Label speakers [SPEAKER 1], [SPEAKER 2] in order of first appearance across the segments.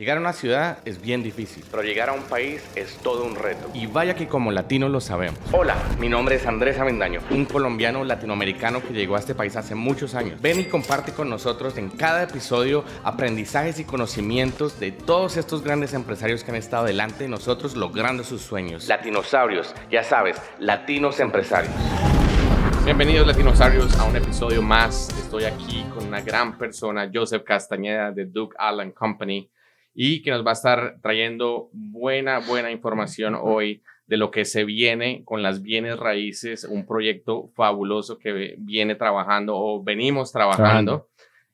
[SPEAKER 1] Llegar a una ciudad es bien difícil, pero llegar a un país es todo un reto. Y vaya que como latinos lo sabemos. Hola, mi nombre es Andrés Avendaño, un colombiano latinoamericano que llegó a este país hace muchos años. Ven y comparte con nosotros en cada episodio aprendizajes y conocimientos de todos estos grandes empresarios que han estado delante de nosotros logrando sus sueños. Latinosaurios, ya sabes, latinos empresarios. Bienvenidos latinosarios a un episodio más. Estoy aquí con una gran persona, Joseph Castañeda de Duke Allen Company y que nos va a estar trayendo buena, buena información hoy de lo que se viene con las bienes raíces, un proyecto fabuloso que viene trabajando o venimos trabajando.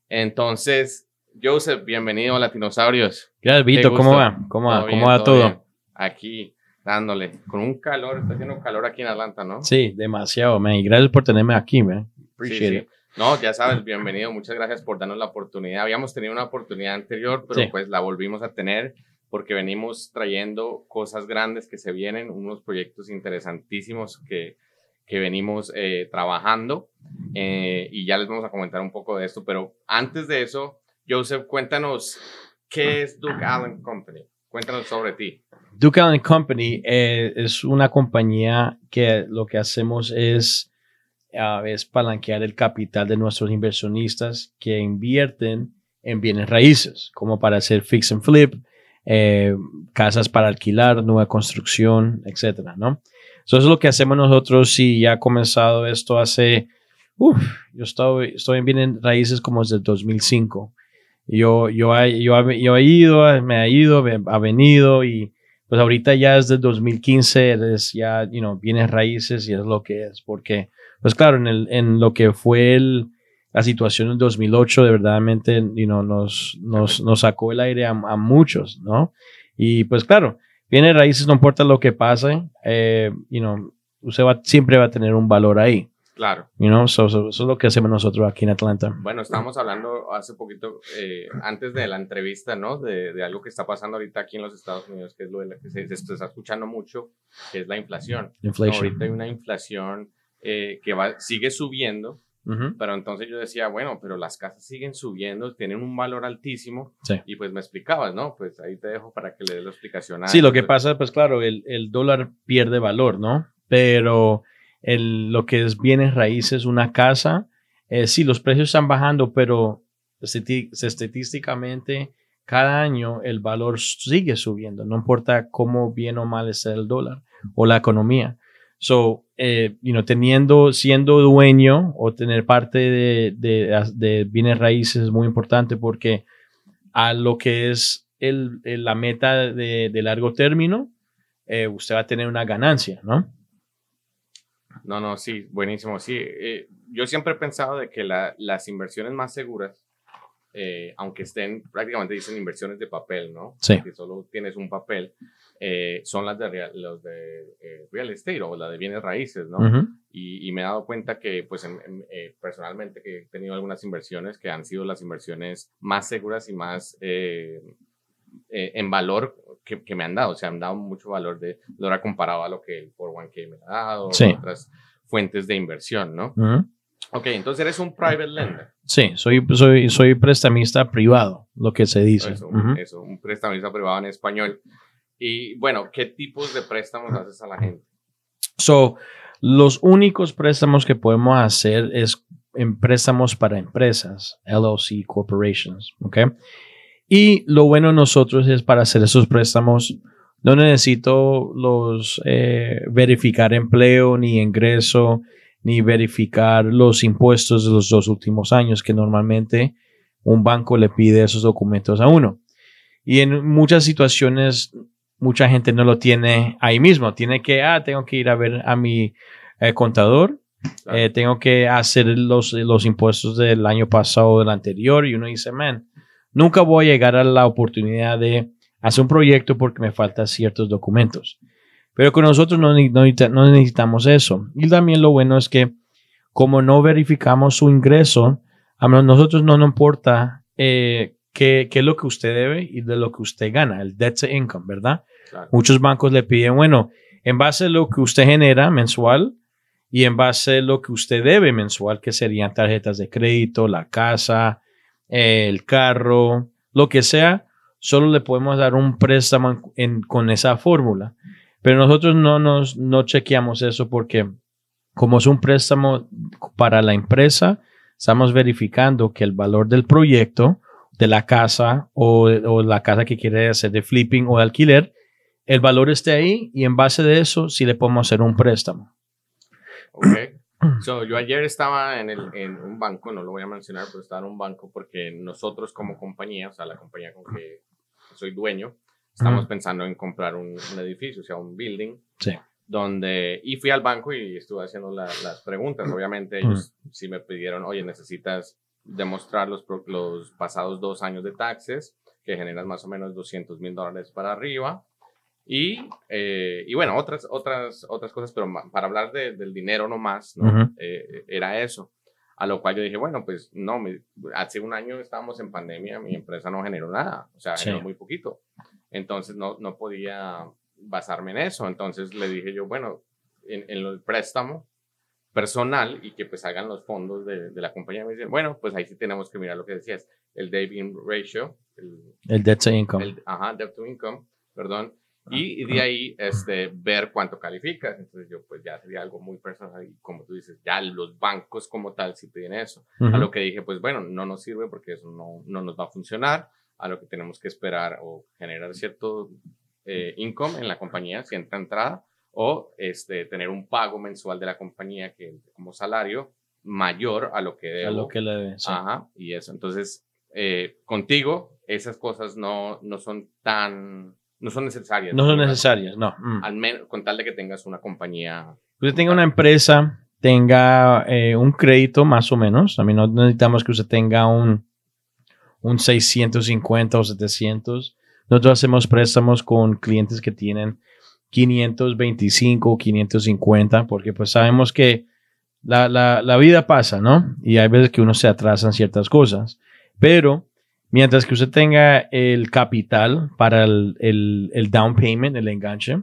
[SPEAKER 1] Entonces, Joseph, bienvenido a Latinosaurios.
[SPEAKER 2] Gracias, Vito. ¿Cómo va? ¿Cómo va? ¿Cómo va todo?
[SPEAKER 1] Aquí, dándole, con un calor, está haciendo calor aquí en Atlanta, ¿no?
[SPEAKER 2] Sí, demasiado, man. Y gracias por tenerme aquí, man. Appreciate it.
[SPEAKER 1] No, ya sabes, bienvenido. Muchas gracias por darnos la oportunidad. Habíamos tenido una oportunidad anterior, pero pues la volvimos a tener porque venimos trayendo cosas grandes que se vienen, unos proyectos interesantísimos que, que venimos eh, trabajando eh, y ya les vamos a comentar un poco de esto. Pero antes de eso, Joseph, cuéntanos qué es Duke Allen Company. Cuéntanos sobre ti.
[SPEAKER 2] Duke Allen Company eh, es una compañía que lo que hacemos es es palanquear el capital de nuestros inversionistas que invierten en bienes raíces, como para hacer fix and flip, eh, casas para alquilar, nueva construcción, etcétera, ¿no? Eso es lo que hacemos nosotros y ya ha comenzado esto hace, uff, yo estoy, estoy en bienes raíces como desde el 2005. Yo, yo, yo, yo he ido, me ha ido, ha venido y pues ahorita ya es del 2015, es ya, you know, bienes raíces y es lo que es, porque pues claro, en, el, en lo que fue el, la situación en 2008, de verdaderamente you know, nos, nos, nos, sacó el aire a, muchos, ¿no? Y pues claro, viene raíces, no importa lo que pase, eh, you know, usted va, siempre va a tener un valor ahí.
[SPEAKER 1] Claro.
[SPEAKER 2] You know, eso es lo que hacemos nosotros aquí en Atlanta.
[SPEAKER 1] Bueno, estábamos hablando hace poquito, eh, antes de la entrevista, ¿no? De, de, algo que está pasando ahorita aquí en los Estados Unidos, que es lo de la que se, se está escuchando mucho, que es la inflación.
[SPEAKER 2] Inflation.
[SPEAKER 1] Ahorita hay una inflación eh, que va, sigue subiendo, pero entonces yo decía, bueno, pero las casas siguen subiendo, tienen un valor altísimo, y pues me explicabas, ¿no? Pues ahí te dejo para que le dé la explicación. A
[SPEAKER 2] sí, lo que pasa, pues claro, el, el dólar pierde valor, ¿no? Pero el, lo que es bienes raíces, una casa, eh, sí, los precios están bajando, pero estadísticamente cada año el valor sigue subiendo, no importa cómo bien o mal esté el dólar o la economía. So, eh, you know, teniendo, siendo dueño o tener parte de, de, bienes raíces es muy importante porque a lo que es el, la meta de, largo término, eh, usted va a tener una ganancia, ¿no?
[SPEAKER 1] No, no, sí, buenísimo. Sí, eh, yo siempre he pensado de que las inversiones más seguras, aunque estén prácticamente dicen inversiones de papel, ¿no?
[SPEAKER 2] Sí.
[SPEAKER 1] Que solo tienes un papel, eh, son las de, real, los de eh, real estate o la de bienes raíces, ¿no? y, me he dado cuenta que, pues, eh, personalmente, que he tenido algunas inversiones que han sido las inversiones más seguras y más en valor que, que, me han dado. O sea, han dado mucho valor de ahora comparado a lo que el 401k me ha dado,
[SPEAKER 2] sí.
[SPEAKER 1] otras fuentes de inversión, ¿no? Ok, entonces eres un private lender.
[SPEAKER 2] Sí, soy, soy, soy prestamista privado, lo que se dice.
[SPEAKER 1] Eso, eso, un prestamista privado en español. Y bueno, ¿qué tipos de préstamos haces a la gente?
[SPEAKER 2] So, los únicos préstamos que podemos hacer es en préstamos para empresas, LLC corporations, ¿ok? Y lo bueno de nosotros es para hacer esos préstamos, no necesito los eh, verificar empleo ni ingreso, ni verificar los impuestos de los dos últimos años, que normalmente un banco le pide esos documentos a uno. Y en muchas situaciones mucha gente no lo tiene ahí mismo. Tiene que, ah, tengo que ir a ver a mi eh, contador, eh, tengo que hacer los, los impuestos del año pasado o del anterior y uno dice, man, nunca voy a llegar a la oportunidad de hacer un proyecto porque me faltan ciertos documentos. Pero con nosotros no, no, necesitamos eso. Y también lo bueno es que como no verificamos su ingreso, a nosotros no nos importa eh, qué, es lo que usted debe y de lo que usted gana, el debt to income, ¿verdad? Muchos bancos le piden, bueno, en base a lo que usted genera mensual y en base a lo que usted debe mensual, que serían tarjetas de crédito, la casa, el carro, lo que sea. solo le podemos dar un préstamo con esa fórmula. Pero nosotros no nos no chequeamos eso porque como es un préstamo para la empresa, estamos verificando que el valor del proyecto, de la casa o, la casa que quiere hacer de flipping o de alquiler, el valor esté ahí y en base de eso sí le podemos hacer un préstamo.
[SPEAKER 1] Ok. So, yo ayer estaba en, el, en, un banco, no lo voy a mencionar, pero estaba en un banco porque nosotros como compañía, o sea, la compañía con que soy dueño, estamos pensando en comprar un, edificio, o sea, un building.
[SPEAKER 2] Sí.
[SPEAKER 1] Donde, y fui al banco y estuve haciendo las preguntas. Obviamente ellos sí me pidieron, oye, necesitas demostrar los, los pasados dos años de taxes, que generas más o menos 200 mil dólares para arriba. Y, eh, y bueno, otras, otras, otras cosas, pero para hablar del dinero nomás, ¿no? Eh, era eso. A lo cual yo dije, bueno, pues no, hace un año estábamos en pandemia, mi empresa no generó nada, o sea, generó muy poquito. Entonces no, no podía basarme en eso. Entonces le dije yo, bueno, en, en el préstamo personal y que pues hagan los fondos de, de, la compañía. Me dicen, bueno, pues ahí sí tenemos que mirar lo que decías, el debt ratio.
[SPEAKER 2] El, el debt to income.
[SPEAKER 1] ajá, debt to income, perdón. Y, de ahí este, ver cuánto calificas. Entonces yo pues ya sería algo muy personal y como tú dices, ya los bancos como tal sí piden eso. A lo que dije, pues bueno, no nos sirve porque eso no, no nos va a funcionar. A lo que tenemos que esperar o generar cierto eh, income en la compañía, si entra entrada, o este, tener un pago mensual de la compañía que como salario mayor a lo que debo.
[SPEAKER 2] A lo que le debe,
[SPEAKER 1] Ajá, y eso. Entonces, eh, contigo, esas cosas no, no son tan no son necesarias.
[SPEAKER 2] No son necesarias, no.
[SPEAKER 1] Mm. Al menos con tal de que tengas una compañía.
[SPEAKER 2] Usted tenga una empresa, tenga eh, un crédito más o menos. A mí no necesitamos que usted tenga un, un 650 o 700. Nosotros hacemos préstamos con clientes que tienen 525 o 550 porque pues sabemos que la, la, vida pasa, ¿no? Y hay veces que uno se atrasa en ciertas cosas. Pero Mientras que usted tenga el capital para el, el, down payment, el enganche,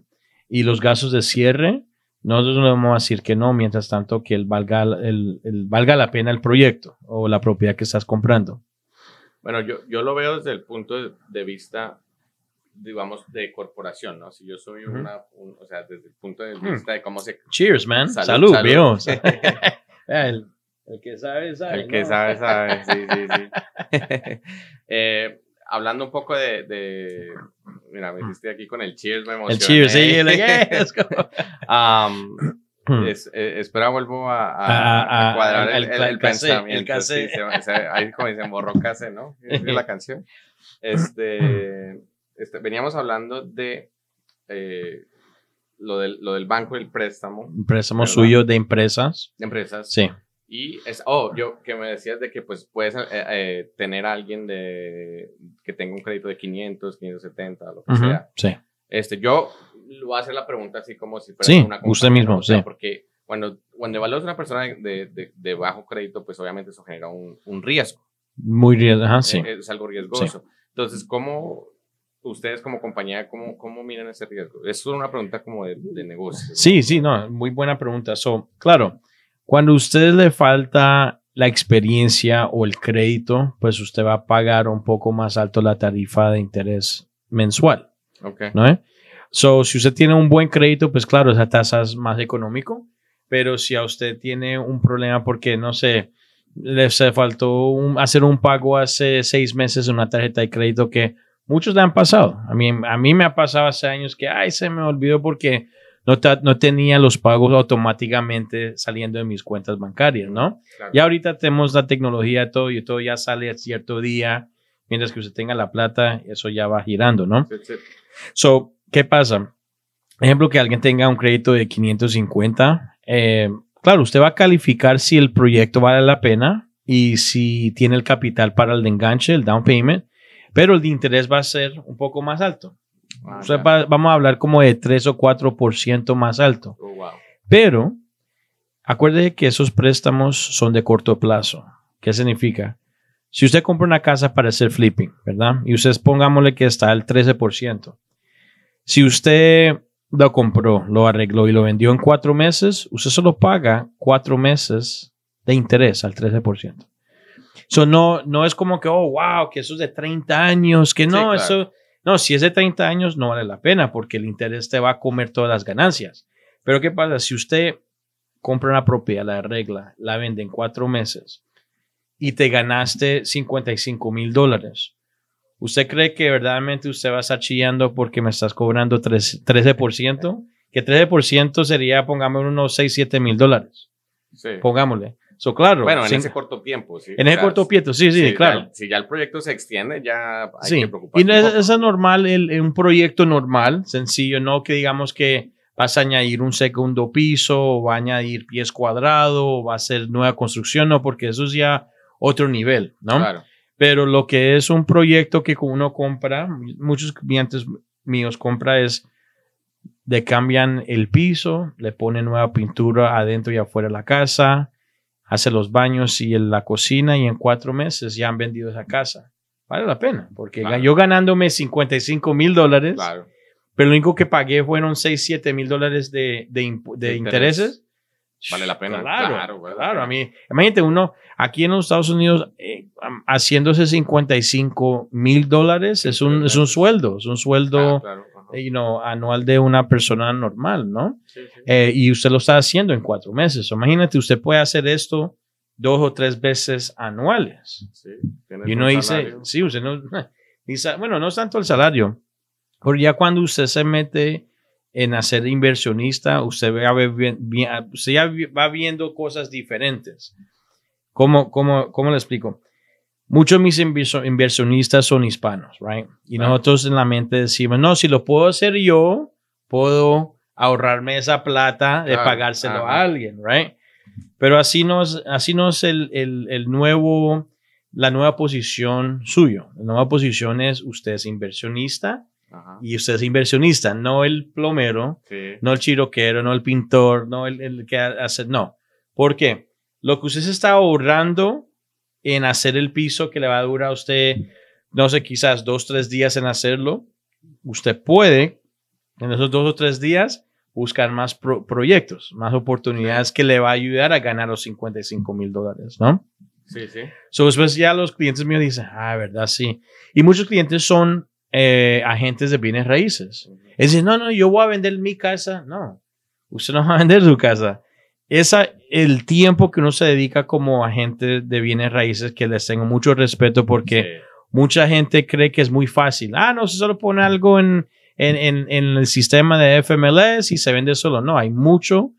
[SPEAKER 2] y los gastos de cierre, nosotros no vamos a decir que no, mientras tanto que el valga, el, valga la pena el proyecto o la propiedad que estás comprando.
[SPEAKER 1] Bueno, yo, yo lo veo desde el punto de vista, digamos, de corporación, ¿no? Si yo soy una, o sea, desde el punto de hmm. vista de cómo se...
[SPEAKER 2] Cheers, man. Salud, salud. el, el que sabe, sabe.
[SPEAKER 1] El que sabe, sabe. Sí, sí, sí. eh, hablando un poco de, de, Mira, me hiciste aquí con el cheers, me emocioné.
[SPEAKER 2] El cheers, sí. El,
[SPEAKER 1] um, es, eh, espera, vuelvo a, a, a cuadrar el, el, el pensamiento. Sí, se, ahí como dicen, borró case, ¿no? Es la canción. Este, este, veníamos hablando de eh, lo, del, lo del banco, el préstamo.
[SPEAKER 2] Préstamo suyo de empresas.
[SPEAKER 1] De empresas.
[SPEAKER 2] Sí.
[SPEAKER 1] Y es, oh, yo que me decías de que pues puedes eh, eh, tener a alguien de, que tenga un crédito de 500, 570, lo que sea.
[SPEAKER 2] Sí.
[SPEAKER 1] Este, yo lo hacer la pregunta así como si fuera
[SPEAKER 2] sí, una usted mismo, sí.
[SPEAKER 1] Porque cuando, cuando evalúas a una persona de, de, de, bajo crédito, pues obviamente eso genera un, un riesgo.
[SPEAKER 2] Muy riesgo, ajá, sí.
[SPEAKER 1] Es, algo riesgoso. Entonces, ¿cómo ustedes como compañía, ¿cómo, cómo miran ese riesgo? Es una pregunta como de, de negocio.
[SPEAKER 2] Sí, sí, no, muy buena pregunta. So, claro, cuando a usted le falta la experiencia o el crédito, pues usted va a pagar un poco más alto la tarifa de interés mensual.
[SPEAKER 1] Okay.
[SPEAKER 2] ¿No? So, si usted tiene un buen crédito, pues claro, esa tasa es más económico. Pero si a usted tiene un problema porque, no sé, le se faltó hacer un pago hace seis meses en una tarjeta de crédito que muchos le han pasado. A mí, a mí me ha pasado hace años que, ay, se me olvidó porque no, tenía los pagos automáticamente saliendo de mis cuentas bancarias, ¿no? Y ahorita tenemos la tecnología todo y todo ya sale a cierto día, mientras que usted tenga la plata, eso ya va girando, ¿no? So, ¿qué pasa? Ejemplo, que alguien tenga un crédito de 550, eh, claro, usted va a calificar si el proyecto vale la pena y si tiene el capital para el enganche, el down payment, pero el de interés va a ser un poco más alto. Ah, vamos a hablar como de 3 o 4% más alto.
[SPEAKER 1] Oh,
[SPEAKER 2] Pero acuérdese que esos préstamos son de corto plazo. ¿Qué significa? Si usted compra una casa para hacer flipping, ¿verdad? Y usted pongámosle que está al 13%. Si usted lo compró, lo arregló y lo vendió en cuatro meses, usted solo paga cuatro meses de interés al 13%. So, no, no es como que, oh, wow, que eso es de 30 años, que no, eso, no, si es de 30 años no vale la pena porque el interés te va a comer todas las ganancias. Pero ¿qué pasa? Si usted compra una propiedad, la regla, la vende en cuatro meses y te ganaste 55 mil dólares, ¿usted cree que verdaderamente usted va a estar chillando porque me estás cobrando 13%? Que 13% sería, pongámosle, unos 6, 7 mil dólares. Sí. Pongámosle. So, claro.
[SPEAKER 1] Bueno, en ese corto tiempo, sí.
[SPEAKER 2] En ese corto tiempo, sí, sí, claro.
[SPEAKER 1] si ya el proyecto se extiende, ya hay que preocuparse.
[SPEAKER 2] Y no es, es normal, el, un proyecto normal, sencillo, no que digamos que vas a añadir un segundo piso, o va a añadir pies cuadrados, o va a ser nueva construcción, no, porque eso es ya otro nivel, ¿no? Claro. Pero lo que es un proyecto que uno compra, muchos clientes míos compra es le cambian el piso, le ponen nueva pintura adentro y afuera de la casa, hace los baños y en la cocina y en cuatro meses ya han vendido esa casa. Vale la pena, porque yo ganándome 55 mil dólares, pero lo único que pagué fueron 6, 7 mil dólares de, de, intereses.
[SPEAKER 1] Vale la pena.
[SPEAKER 2] Claro, claro. A mí, imagínate uno aquí en los Estados Unidos eh, haciéndose 55 mil dólares es un, es un sueldo, es un sueldo anual de una persona normal, ¿no? Eh, y usted lo está haciendo en cuatro meses. Imagínate, usted puede hacer esto dos o tres veces anuales. Sí, y uno dice, sí, usted no, bueno, no es tanto el salario, pero ya cuando usted se mete en hacer inversionista, usted, va, usted ya va viendo cosas diferentes. ¿Cómo, cómo, cómo le explico? Muchos de mis inversionistas son hispanos, right? Y nosotros en la mente decimos, no, si lo puedo hacer yo, puedo ahorrarme esa plata de pagárselo a alguien, right? Pero así no es, así no es el, el, el, nuevo, la nueva posición suyo. La nueva posición es usted es inversionista y usted es inversionista, no el plomero, no el chiroquero, no el pintor, no el, el que hace, no. ¿Por qué? Lo que usted se está ahorrando en hacer el piso que le va a durar a usted, no sé, quizás dos, tres días en hacerlo, usted puede en esos dos o tres días buscar más proyectos, más oportunidades que le va a ayudar a ganar los 55 mil dólares, ¿no?
[SPEAKER 1] Sí, sí.
[SPEAKER 2] So, después ya los clientes míos dicen, ah, verdad, sí. Y muchos clientes son eh, agentes de bienes raíces. Es decir, no, no, yo voy a vender mi casa. No, usted no va a vender su casa. Esa, el tiempo que uno se dedica como agente de bienes raíces, que les tengo mucho respeto porque mucha gente cree que es muy fácil. Ah, no, se solo pone algo en, en, en, el sistema de FMLS y se vende solo. No, hay mucho,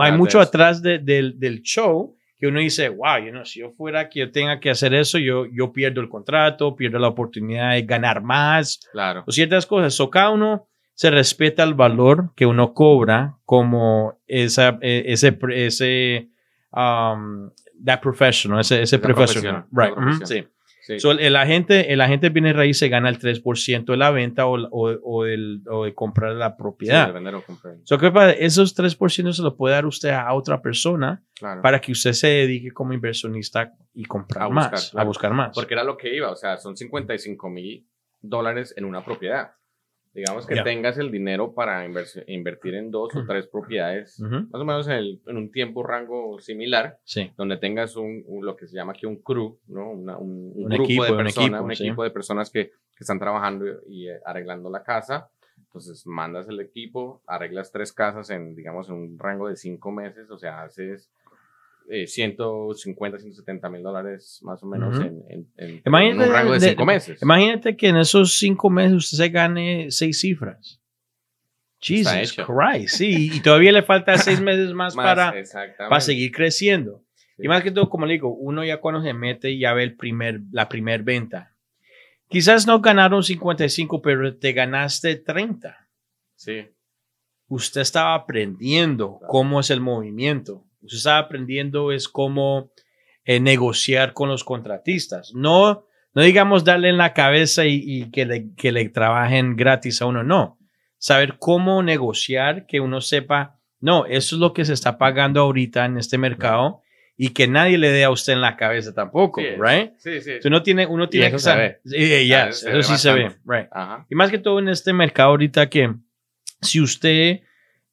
[SPEAKER 2] hay mucho atrás de, del, del show que uno dice, wow, you know, si yo fuera que yo tenga que hacer eso, yo, yo pierdo el contrato, pierdo la oportunidad de ganar más.
[SPEAKER 1] Claro.
[SPEAKER 2] O ciertas cosas. O cada uno se respeta el valor que uno cobra como esa, e, ese, ese, um, that professional, ese, ese professional. Right. sí. El, agente, el agente viene raíz se gana el 3% de la venta o, o, o, el, o de comprar la propiedad. Sí,
[SPEAKER 1] vender o comprar.
[SPEAKER 2] Esos 3% se lo puede dar usted a otra persona para que usted se dedique como inversionista y comprar más, a buscar más.
[SPEAKER 1] Porque era lo que iba, o sea, son 55 mil dólares en una propiedad. Digamos que tengas el dinero para invertir en dos o tres propiedades, más o menos en, un tiempo rango similar, donde tengas un, lo que se llama aquí un crew, ¿no? un, grupo equipo, de personas, un equipo, de personas que, que, están trabajando y, eh, arreglando la casa. Entonces mandas el equipo, arreglas tres casas en, digamos, en un rango de cinco meses, o sea, haces 150, eh, 170 mil dólares más o menos en, un rango de, cinco meses.
[SPEAKER 2] Imagínate que en esos cinco meses usted se gane seis cifras. Jesus Christ, sí, y todavía le falta seis meses más, para, para seguir creciendo. Y más que todo, como le digo, uno ya cuando se mete ya ve el primer, la primer venta. Quizás no ganaron 55, pero te ganaste 30.
[SPEAKER 1] Sí.
[SPEAKER 2] Usted estaba aprendiendo cómo es el movimiento usted está aprendiendo es cómo eh, negociar con los contratistas. No, no digamos darle en la cabeza y, que, le, que le trabajen gratis a uno, no. Saber cómo negociar, que uno sepa, no, eso es lo que se está pagando ahorita en este mercado y que nadie le dé a usted en la cabeza tampoco, right?
[SPEAKER 1] Sí, sí.
[SPEAKER 2] uno tiene, uno tiene que saber. Sí, ah, eso sí se ve, right. Y más que todo en este mercado ahorita que si usted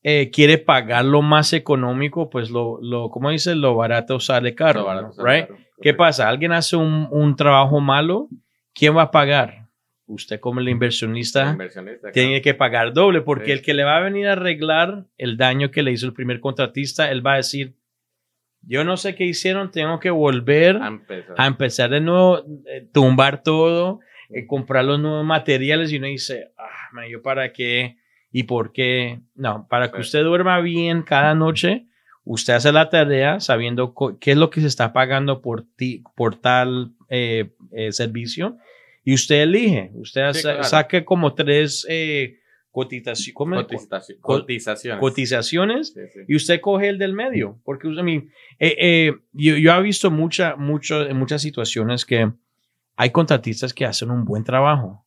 [SPEAKER 2] eh, quiere pagar lo más económico, pues lo, lo ¿cómo dice? Lo barato sale caro, right? ¿Qué pasa? Alguien hace un, un, trabajo malo, ¿quién va a pagar? Usted como el inversionista, tiene que pagar doble, porque el que le va a venir a arreglar el daño que le hizo el primer contratista, él va a decir, yo no sé qué hicieron, tengo que volver a empezar, de nuevo, eh, tumbar todo, eh, comprar los nuevos materiales y uno dice, ah, yo para qué y por qué. No, para que usted duerma bien cada noche, usted hace la tarea sabiendo qué es lo que se está pagando por, ti, por tal eh, servicio y usted elige. Usted saque como tres cotizaciones. cotizaciones y usted coge el del medio. Porque usted, eh, eh, yo, yo he visto mucha, mucho, en muchas situaciones que hay contratistas que hacen un buen trabajo.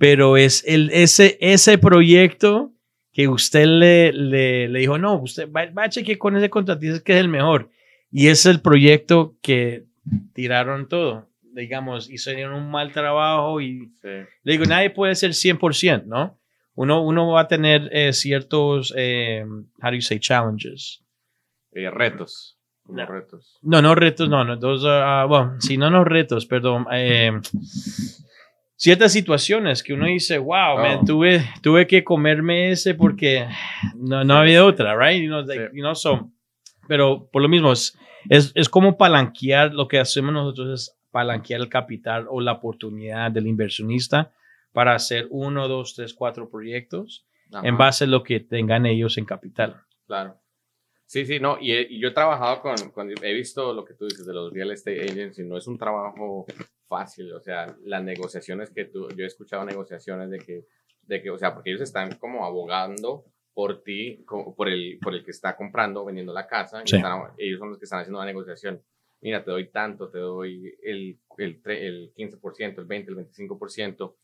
[SPEAKER 2] Pero es el, ese, ese proyecto que usted le, le, le dijo, no, usted va, va, a chequear con ese contratista que es el mejor. Y es el proyecto que tiraron todo. Digamos, hicieron un mal trabajo y le digo, nadie puede ser 100%, ¿no? uno, uno va a tener eh, ciertos, eh, how do you say, challenges.
[SPEAKER 1] Eh, retos.
[SPEAKER 2] No. retos. No, no retos, no, no, dos, uh, bueno, sí, no, no retos, perdón. Ciertas situaciones que uno dice, wow, oh. tuve, tuve que comerme ese porque no, no había otra, right? You know, like, you know, so, pero por lo mismo, es, es, es como palanquear, lo que hacemos nosotros es palanquear el capital o la oportunidad del inversionista para hacer uno, dos, tres, cuatro proyectos en base a lo que tengan ellos en capital.
[SPEAKER 1] Claro. Sí, sí, no, y, yo he trabajado con, he visto lo que tú dices de los real estate agents y no es un trabajo fácil, o sea, las negociaciones que tú, yo he escuchado negociaciones de que, de que, o sea, porque ellos están como abogando por ti, por el, por el que está comprando, vendiendo la casa, ellos son los que están haciendo la negociación. Mira, te doy tanto, te doy el, el, el 15%, el 20%, el 25%,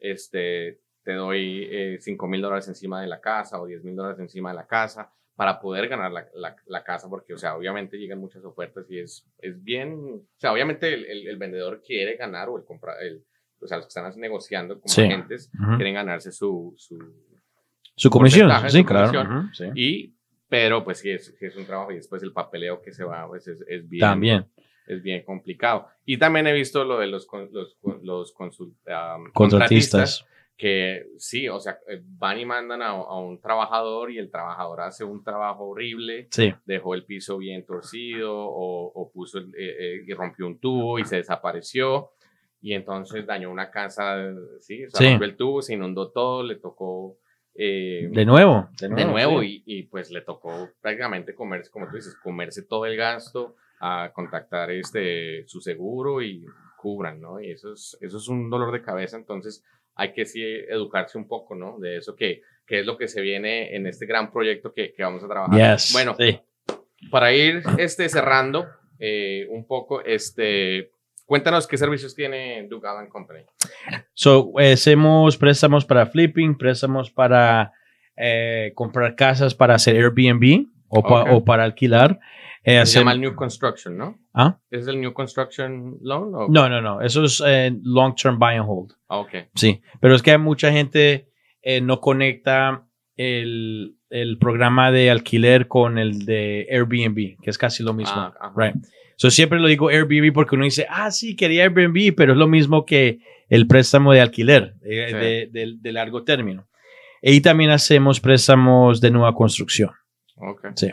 [SPEAKER 1] este, te doy eh, 5 mil dólares encima de la casa o 10 mil dólares encima de la casa para poder ganar la, la, casa, porque, o sea, obviamente llegan muchas ofertas y es, es bien, o sea, obviamente el, el, vendedor quiere ganar o el comprador, o sea, los que están negociando como agentes quieren ganarse su, su,
[SPEAKER 2] su comisión, sí, claro.
[SPEAKER 1] Y pero pues sí es, es, un trabajo y después el papeleo que se va, pues es, es bien.
[SPEAKER 2] También.
[SPEAKER 1] Es bien complicado. Y también he visto lo de los, los, los
[SPEAKER 2] contratistas.
[SPEAKER 1] Que sí, o sea, eh, van y mandan a, un trabajador y el trabajador hace un trabajo horrible.
[SPEAKER 2] Sí.
[SPEAKER 1] Dejó el piso bien torcido o, o puso eh, eh, y rompió un tubo y se desapareció. Y entonces dañó una casa, sí, o sea, rompió el tubo, se inundó todo, le tocó
[SPEAKER 2] eh, de nuevo.
[SPEAKER 1] De nuevo, y, y, pues le tocó prácticamente comerse, como tú dices, comerse todo el gasto, a contactar este, su seguro y cubran, ¿no? Y eso es, eso es un dolor de cabeza, entonces hay que sí educarse un poco, ¿no? De eso que, que es lo que se viene en este gran proyecto que, que vamos a trabajar. bueno, para ir este, cerrando eh, un poco, este, Cuéntanos qué servicios tiene Duke Allen Company.
[SPEAKER 2] So, hacemos préstamos para flipping, préstamos para eh, comprar casas para hacer Airbnb o, o para alquilar.
[SPEAKER 1] Eh, Se llama el New Construction, ¿no?
[SPEAKER 2] ¿Ah?
[SPEAKER 1] ¿Es el New Construction Loan?
[SPEAKER 2] No, no, no. Eso es eh, Long Term Buy and Hold.
[SPEAKER 1] Ah, ok.
[SPEAKER 2] Sí, pero es que mucha gente no conecta el, el, programa de alquiler con el de Airbnb, que es casi lo mismo. Ah, right. So, siempre lo digo Airbnb porque uno dice, ah, sí, quería Airbnb, pero es lo mismo que el préstamo de alquiler eh, de, largo término. Y también hacemos préstamos de nueva construcción.
[SPEAKER 1] Ok.
[SPEAKER 2] Sí.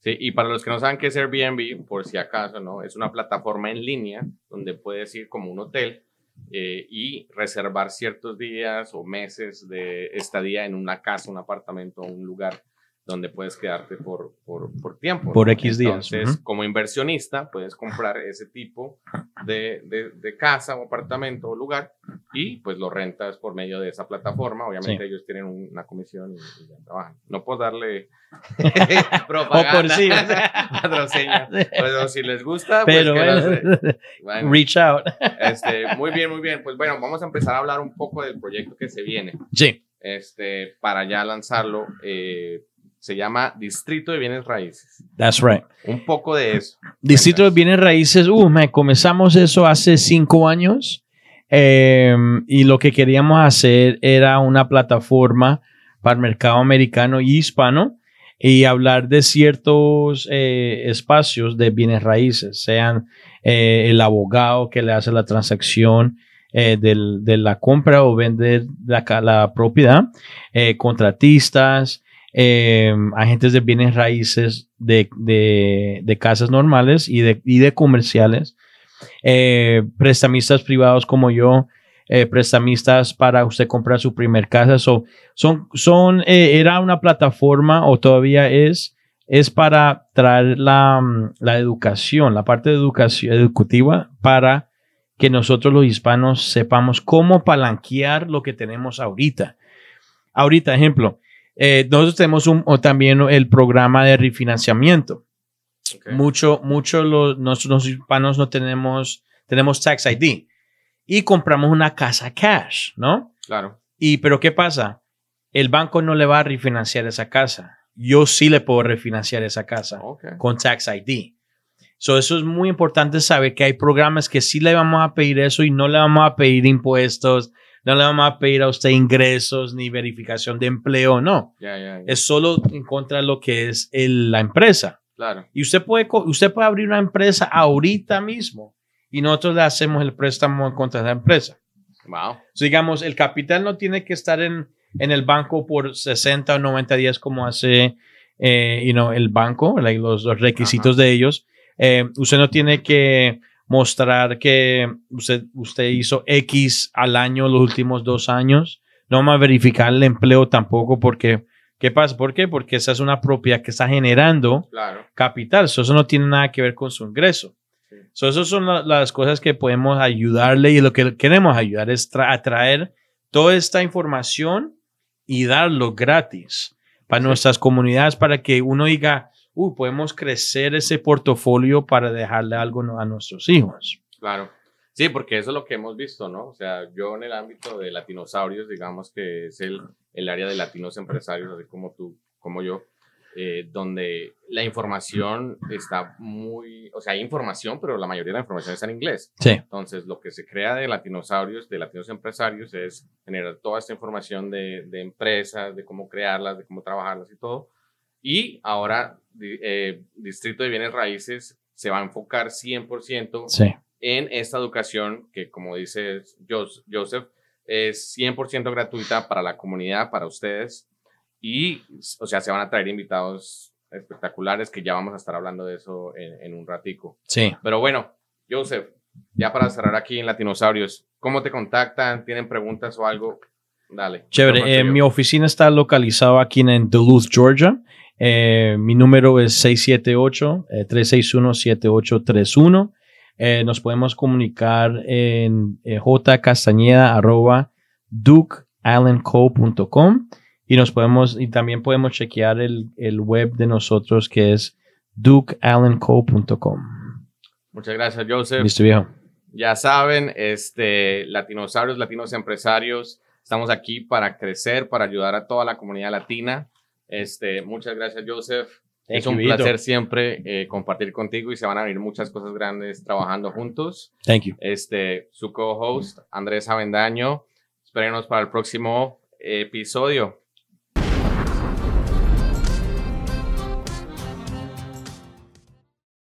[SPEAKER 1] Sí, y para los que no saben qué es Airbnb, por si acaso, ¿no? Es una plataforma en línea donde puedes ir como un hotel eh, y reservar ciertos días o meses de estadía en una casa, un apartamento, un lugar donde puedes quedarte por, por, por tiempo.
[SPEAKER 2] Por X días.
[SPEAKER 1] Entonces, como inversionista, puedes comprar ese tipo de, de, de, casa o apartamento o lugar y pues lo rentas por medio de esa plataforma. Obviamente ellos tienen una comisión y, ya trabajan. No puedo darle propaganda, o por sí, patrocinio. Pero si les gusta, pues Pero,
[SPEAKER 2] bueno, reach out.
[SPEAKER 1] Este, muy bien, muy bien. Pues bueno, vamos a empezar a hablar un poco del proyecto que se viene.
[SPEAKER 2] Sí.
[SPEAKER 1] Este, para ya lanzarlo. Eh, se llama Distrito de Bienes Raíces.
[SPEAKER 2] That's right.
[SPEAKER 1] Un poco de eso.
[SPEAKER 2] Distrito de Bienes Raíces, uh, me comenzamos eso hace cinco años em, y lo que queríamos hacer era una plataforma para el mercado americano y hispano y hablar de ciertos eh, espacios de bienes raíces, sean eh, el abogado que le hace la transacción eh, de la compra o vender la, propiedad, contratistas, agentes de bienes raíces de, casas normales y de comerciales, prestamistas privados como yo, eh, prestamistas para usted comprar su primer casa. son, son, eh, era una plataforma o todavía es, es para traer la, mm, la educación, la parte de educación educativa para que nosotros los hispanos sepamos cómo palanquear lo que tenemos ahorita. Ahorita, ejemplo, eh, nosotros tenemos o también el programa de refinanciamiento. Mucho, mucho los, nosotros los hispanos no tenemos, tenemos Tax ID y compramos una casa cash, ¿no?
[SPEAKER 1] Claro.
[SPEAKER 2] Y, pero ¿qué pasa? El banco no le va a refinanciar esa casa. Yo sí le puedo refinanciar esa casa con Tax ID. So, eso es muy importante saber que hay programas que sí le vamos a pedir eso y no le vamos a pedir impuestos, no le vamos a pedir a usted ingresos ni verificación de empleo, no. Es solo en contra de lo que es la empresa.
[SPEAKER 1] Claro.
[SPEAKER 2] Y usted puede, usted puede abrir una empresa ahorita mismo y nosotros le hacemos el préstamo contra esa empresa.
[SPEAKER 1] Wow.
[SPEAKER 2] digamos, el capital no tiene que estar en, en el banco por 60 o 90 días como hace eh, el banco, los, requisitos de ellos. Eh, usted no tiene que mostrar que usted, usted hizo X al año los últimos dos años. No vamos a verificar el empleo tampoco porque, ¿qué pasa? ¿Por qué? Porque esa es una propiedad que está generando capital. eso no tiene nada que ver con su ingreso. So, esas son las cosas que podemos ayudarle y lo que queremos ayudar es a traer toda esta información y darlo gratis para nuestras comunidades para que uno diga, uy, podemos crecer ese portafolio para dejarle algo a nuestros hijos.
[SPEAKER 1] Claro. Sí, porque eso es lo que hemos visto, ¿no? O sea, yo en el ámbito de latinosaurios, digamos que es el, el área de latinos empresarios, así como tú, como yo, eh, donde la información está muy, o sea, hay información, pero la mayoría de la información está en inglés.
[SPEAKER 2] Sí.
[SPEAKER 1] Entonces, lo que se crea de latinosaurios, de latinos empresarios, es generar toda esta información de, de empresas, de cómo crearlas, de cómo trabajarlas y todo. Y ahora, eh, Distrito de Bienes Raíces se va a enfocar 100%
[SPEAKER 2] sí.
[SPEAKER 1] En esta educación que, como dice Joseph, es 100% gratuita para la comunidad, para ustedes y, o sea, se van a traer invitados espectaculares que ya vamos a estar hablando de eso en, un ratico.
[SPEAKER 2] Sí.
[SPEAKER 1] Pero bueno, Joseph, ya para cerrar aquí en Latinosaurios, ¿cómo te contactan? ¿Tienen preguntas o algo? Dale.
[SPEAKER 2] Chévere. Eh, mi oficina está localizada aquí en Duluth, Georgia. Eh, mi número es 678-361-7831. Eh, nos podemos comunicar en jcastañeda.dukeallenco.com y nos podemos, y también podemos chequear el, el web de nosotros que es dukeallenco.com.
[SPEAKER 1] Muchas gracias, Joseph.
[SPEAKER 2] Listo, viejo.
[SPEAKER 1] Ya saben, este, latinosaurios, latinos empresarios, estamos aquí para crecer, para ayudar a toda la comunidad latina. Este, muchas gracias, Joseph. Es un placer siempre eh, compartir contigo y se van a venir muchas cosas grandes trabajando juntos.
[SPEAKER 2] Thank you.
[SPEAKER 1] Este, su co-host, Andrés Avendaño. Espérenos para el próximo episodio.